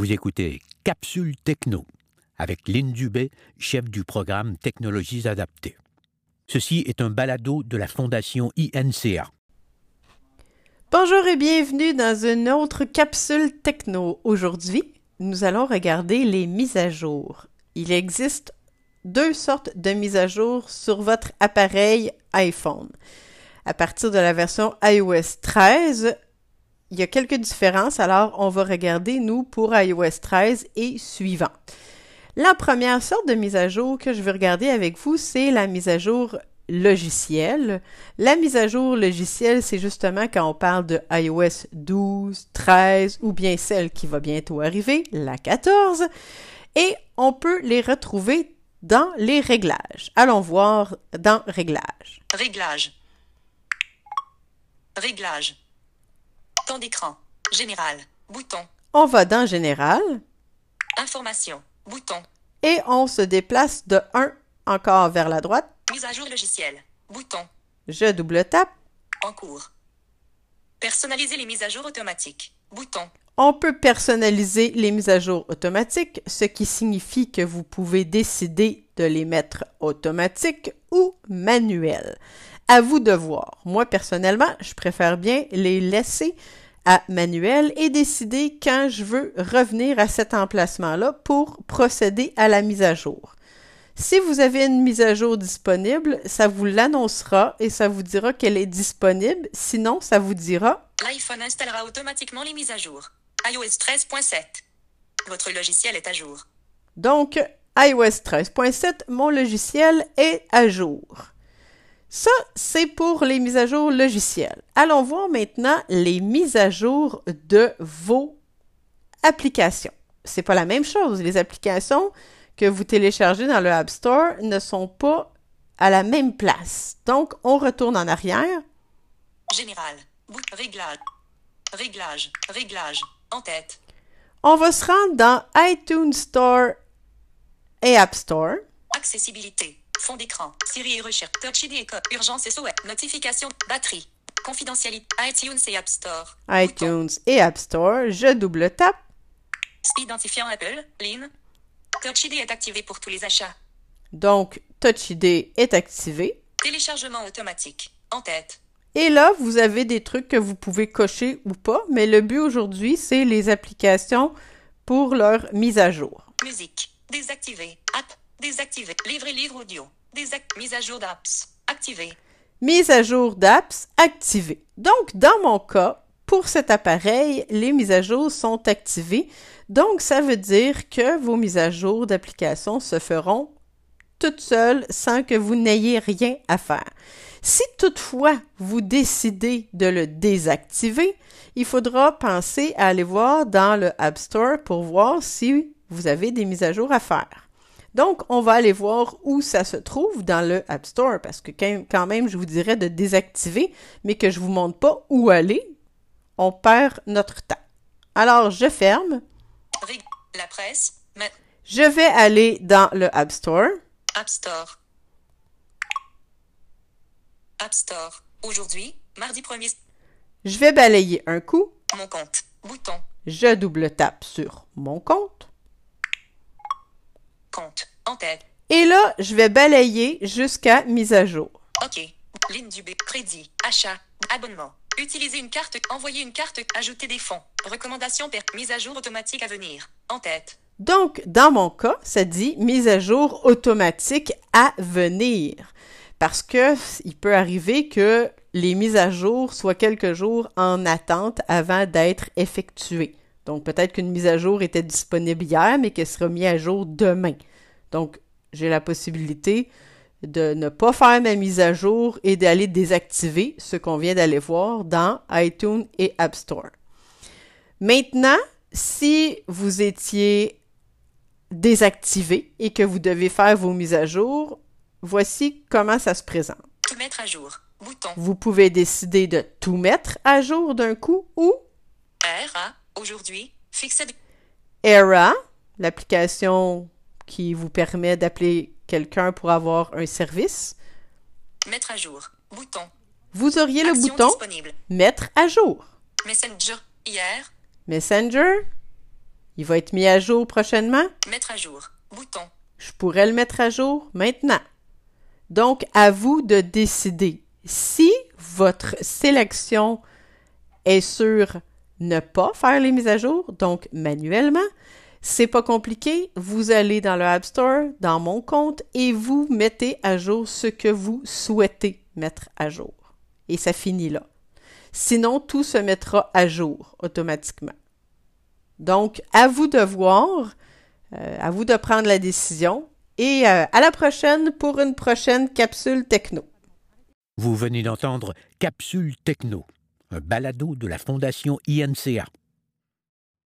Vous écoutez Capsule Techno avec Lynn Dubé, chef du programme Technologies adaptées. Ceci est un balado de la Fondation INCA. Bonjour et bienvenue dans une autre capsule techno. Aujourd'hui, nous allons regarder les mises à jour. Il existe deux sortes de mises à jour sur votre appareil iPhone. À partir de la version iOS 13, il y a quelques différences, alors on va regarder, nous, pour iOS 13 et suivant. La première sorte de mise à jour que je veux regarder avec vous, c'est la mise à jour logiciel. La mise à jour logiciel, c'est justement quand on parle de iOS 12, 13 ou bien celle qui va bientôt arriver, la 14. Et on peut les retrouver dans les réglages. Allons voir dans Réglages. Réglages. Réglages. Temps d'écran. Général. Bouton. On va dans Général. Information. Bouton. Et on se déplace de 1 encore vers la droite. Mise à jour logiciel. Bouton. Je double tape. En cours. Personnaliser les mises à jour automatiques. Bouton. On peut personnaliser les mises à jour automatiques, ce qui signifie que vous pouvez décider de les mettre automatiques ou manuelles. À vous de voir. Moi, personnellement, je préfère bien les laisser à manuel et décider quand je veux revenir à cet emplacement-là pour procéder à la mise à jour. Si vous avez une mise à jour disponible, ça vous l'annoncera et ça vous dira qu'elle est disponible. Sinon, ça vous dira L'iPhone installera automatiquement les mises à jour. iOS 13.7. Votre logiciel est à jour. Donc, iOS 13.7, mon logiciel est à jour. Ça, c'est pour les mises à jour logicielles. Allons voir maintenant les mises à jour de vos applications. C'est pas la même chose. Les applications que vous téléchargez dans le App Store ne sont pas à la même place. Donc, on retourne en arrière. Général. Réglage. Réglage. Réglage. En tête. On va se rendre dans iTunes Store et App Store. Accessibilité. Fond d'écran. Siri et recherche. Touch ID et code. Urgence et SOS. Notification. Batterie. Confidentialité. iTunes et App Store. iTunes et App Store. Je double tape. Identifiant Apple. Lynn. Touch ID est activé pour tous les achats. Donc, Touch ID est activé. Téléchargement automatique. En tête. Et là, vous avez des trucs que vous pouvez cocher ou pas, mais le but aujourd'hui, c'est les applications pour leur mise à jour. Musique. Désactivé. App. Désactivé. Livrer livre audio. Mise à jour d'apps. Activé. Mise à jour d'apps activée. Donc, dans mon cas, pour cet appareil, les mises à jour sont activées. Donc, ça veut dire que vos mises à jour d'applications se feront toutes seules sans que vous n'ayez rien à faire. Si toutefois vous décidez de le désactiver, il faudra penser à aller voir dans le App Store pour voir si vous avez des mises à jour à faire. Donc, on va aller voir où ça se trouve dans le App Store parce que quand même, je vous dirais de désactiver, mais que je ne vous montre pas où aller, on perd notre temps. Alors, je ferme. La presse. Je vais aller dans le App Store. App Store. App Store. Aujourd'hui, mardi 1er. Je vais balayer un coup. Mon compte. Bouton. Je double tape sur mon compte. Tête. Et là, je vais balayer jusqu'à mise à jour. OK. Ligne du B. Crédit. Achat. Abonnement. Utiliser une carte. Envoyer une carte. Ajouter des fonds. Recommandation per. Mise à jour automatique à venir. En tête. Donc, dans mon cas, ça dit mise à jour automatique à venir. Parce que il peut arriver que les mises à jour soient quelques jours en attente avant d'être effectuées. Donc, peut-être qu'une mise à jour était disponible hier, mais qu'elle sera mise à jour demain. Donc, j'ai la possibilité de ne pas faire ma mise à jour et d'aller désactiver ce qu'on vient d'aller voir dans iTunes et App Store. Maintenant, si vous étiez désactivé et que vous devez faire vos mises à jour, voici comment ça se présente. Tout mettre à jour. Bouton. Vous pouvez décider de tout mettre à jour d'un coup ou RA. Aujourd'hui. Fixed. ERA, l'application qui vous permet d'appeler quelqu'un pour avoir un service? Mettre à jour. Bouton. Vous auriez le bouton disponible. Mettre à jour. Messenger. Hier. Messenger. Il va être mis à jour prochainement? Mettre à jour. Bouton. Je pourrais le mettre à jour maintenant. Donc, à vous de décider. Si votre sélection est sur ne pas faire les mises à jour, donc manuellement, c'est pas compliqué. Vous allez dans le App Store, dans mon compte, et vous mettez à jour ce que vous souhaitez mettre à jour. Et ça finit là. Sinon, tout se mettra à jour automatiquement. Donc, à vous de voir, euh, à vous de prendre la décision. Et euh, à la prochaine pour une prochaine capsule techno. Vous venez d'entendre Capsule Techno, un balado de la Fondation INCA.